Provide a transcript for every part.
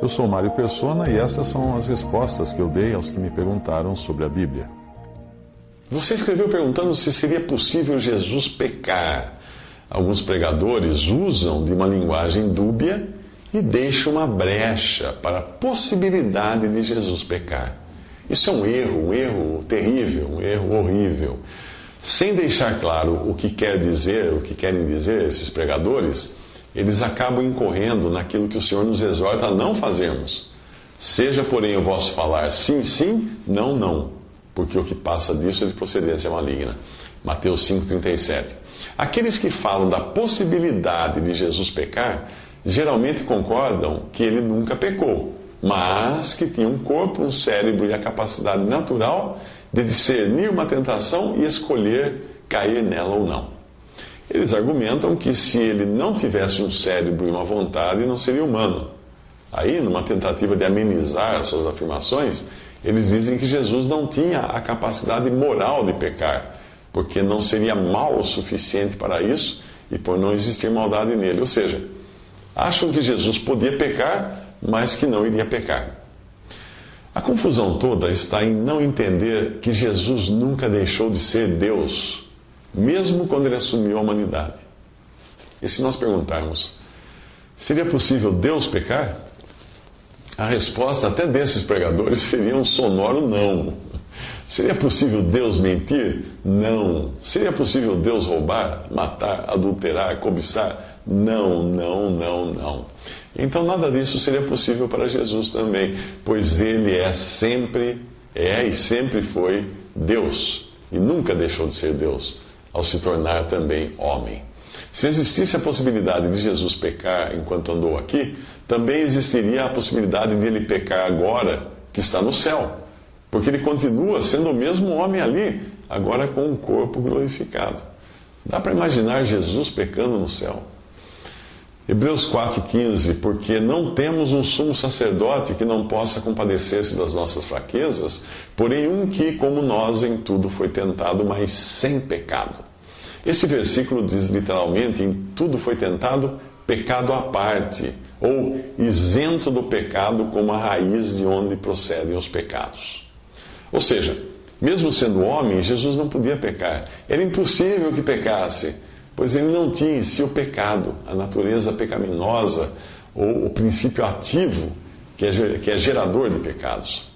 Eu sou Mário Persona e essas são as respostas que eu dei aos que me perguntaram sobre a Bíblia. Você escreveu perguntando se seria possível Jesus pecar. Alguns pregadores usam de uma linguagem dúbia e deixam uma brecha para a possibilidade de Jesus pecar. Isso é um erro, um erro terrível, um erro horrível. Sem deixar claro o que quer dizer, o que querem dizer esses pregadores, eles acabam incorrendo naquilo que o Senhor nos exorta a não fazermos. Seja, porém, o vosso falar sim, sim, não, não, porque o que passa disso é de procedência maligna. Mateus 5,37. Aqueles que falam da possibilidade de Jesus pecar, geralmente concordam que ele nunca pecou, mas que tinha um corpo, um cérebro e a capacidade natural de discernir uma tentação e escolher cair nela ou não. Eles argumentam que se ele não tivesse um cérebro e uma vontade, não seria humano. Aí, numa tentativa de amenizar suas afirmações, eles dizem que Jesus não tinha a capacidade moral de pecar, porque não seria mal o suficiente para isso e por não existir maldade nele. Ou seja, acham que Jesus podia pecar, mas que não iria pecar. A confusão toda está em não entender que Jesus nunca deixou de ser Deus, mesmo quando ele assumiu a humanidade. E se nós perguntarmos, seria possível Deus pecar? A resposta até desses pregadores seria um sonoro não. Seria possível Deus mentir? Não. Seria possível Deus roubar, matar, adulterar, cobiçar? Não, não, não, não. Então nada disso seria possível para Jesus também, pois ele é sempre, é e sempre foi Deus, e nunca deixou de ser Deus, ao se tornar também homem. Se existisse a possibilidade de Jesus pecar enquanto andou aqui, também existiria a possibilidade de ele pecar agora que está no céu, porque ele continua sendo o mesmo homem ali, agora com um corpo glorificado. Dá para imaginar Jesus pecando no céu? Hebreus 4,15: Porque não temos um sumo sacerdote que não possa compadecer-se das nossas fraquezas, porém um que, como nós, em tudo foi tentado, mas sem pecado. Esse versículo diz literalmente: em tudo foi tentado, pecado à parte, ou isento do pecado como a raiz de onde procedem os pecados. Ou seja, mesmo sendo homem, Jesus não podia pecar. Era impossível que pecasse pois ele não tinha em si o pecado, a natureza pecaminosa ou o princípio ativo que é, que é gerador de pecados.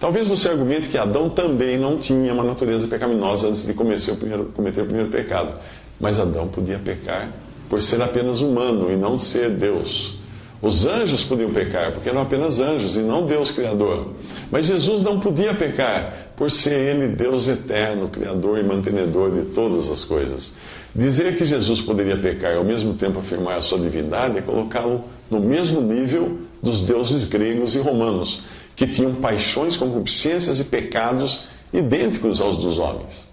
Talvez você argumente que Adão também não tinha uma natureza pecaminosa antes de o primeiro, cometer o primeiro pecado, mas Adão podia pecar por ser apenas humano e não ser Deus. Os anjos podiam pecar, porque eram apenas anjos e não Deus Criador. Mas Jesus não podia pecar, por ser Ele Deus eterno, Criador e mantenedor de todas as coisas. Dizer que Jesus poderia pecar e ao mesmo tempo afirmar a sua divindade é colocá-lo no mesmo nível dos deuses gregos e romanos, que tinham paixões, concupiscências e pecados idênticos aos dos homens.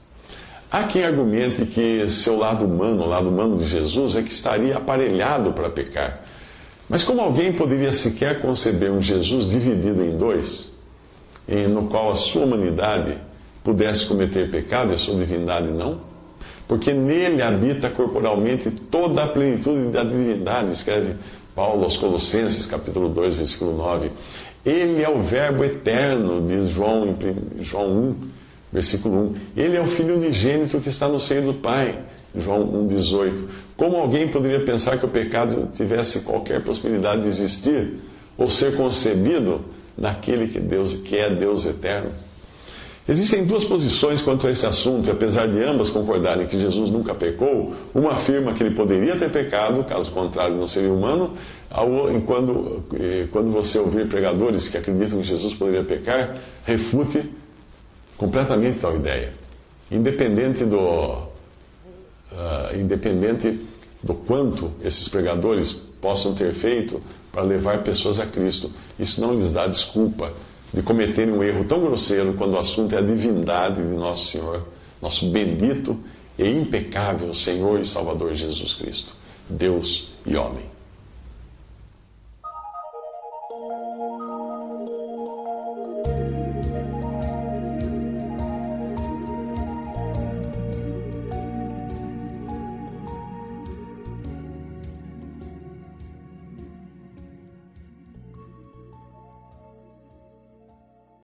Há quem argumente que seu lado humano, o lado humano de Jesus, é que estaria aparelhado para pecar mas como alguém poderia sequer conceber um Jesus dividido em dois, no qual a sua humanidade pudesse cometer pecado e a sua divindade não? Porque nele habita corporalmente toda a plenitude da divindade, escreve Paulo aos Colossenses, capítulo 2, versículo 9. Ele é o Verbo eterno, diz João, em João 1, versículo 1. Ele é o Filho unigênito que está no seio do Pai, João 1,18. Como alguém poderia pensar que o pecado tivesse qualquer possibilidade de existir ou ser concebido naquele que, Deus, que é Deus eterno? Existem duas posições quanto a esse assunto, e apesar de ambas concordarem que Jesus nunca pecou, uma afirma que ele poderia ter pecado, caso contrário não seria humano, quando, quando você ouvir pregadores que acreditam que Jesus poderia pecar, refute completamente tal ideia. Independente do, uh, independente do quanto esses pregadores possam ter feito para levar pessoas a Cristo. Isso não lhes dá desculpa de cometerem um erro tão grosseiro quando o assunto é a divindade de nosso Senhor, nosso bendito e impecável Senhor e Salvador Jesus Cristo, Deus e homem.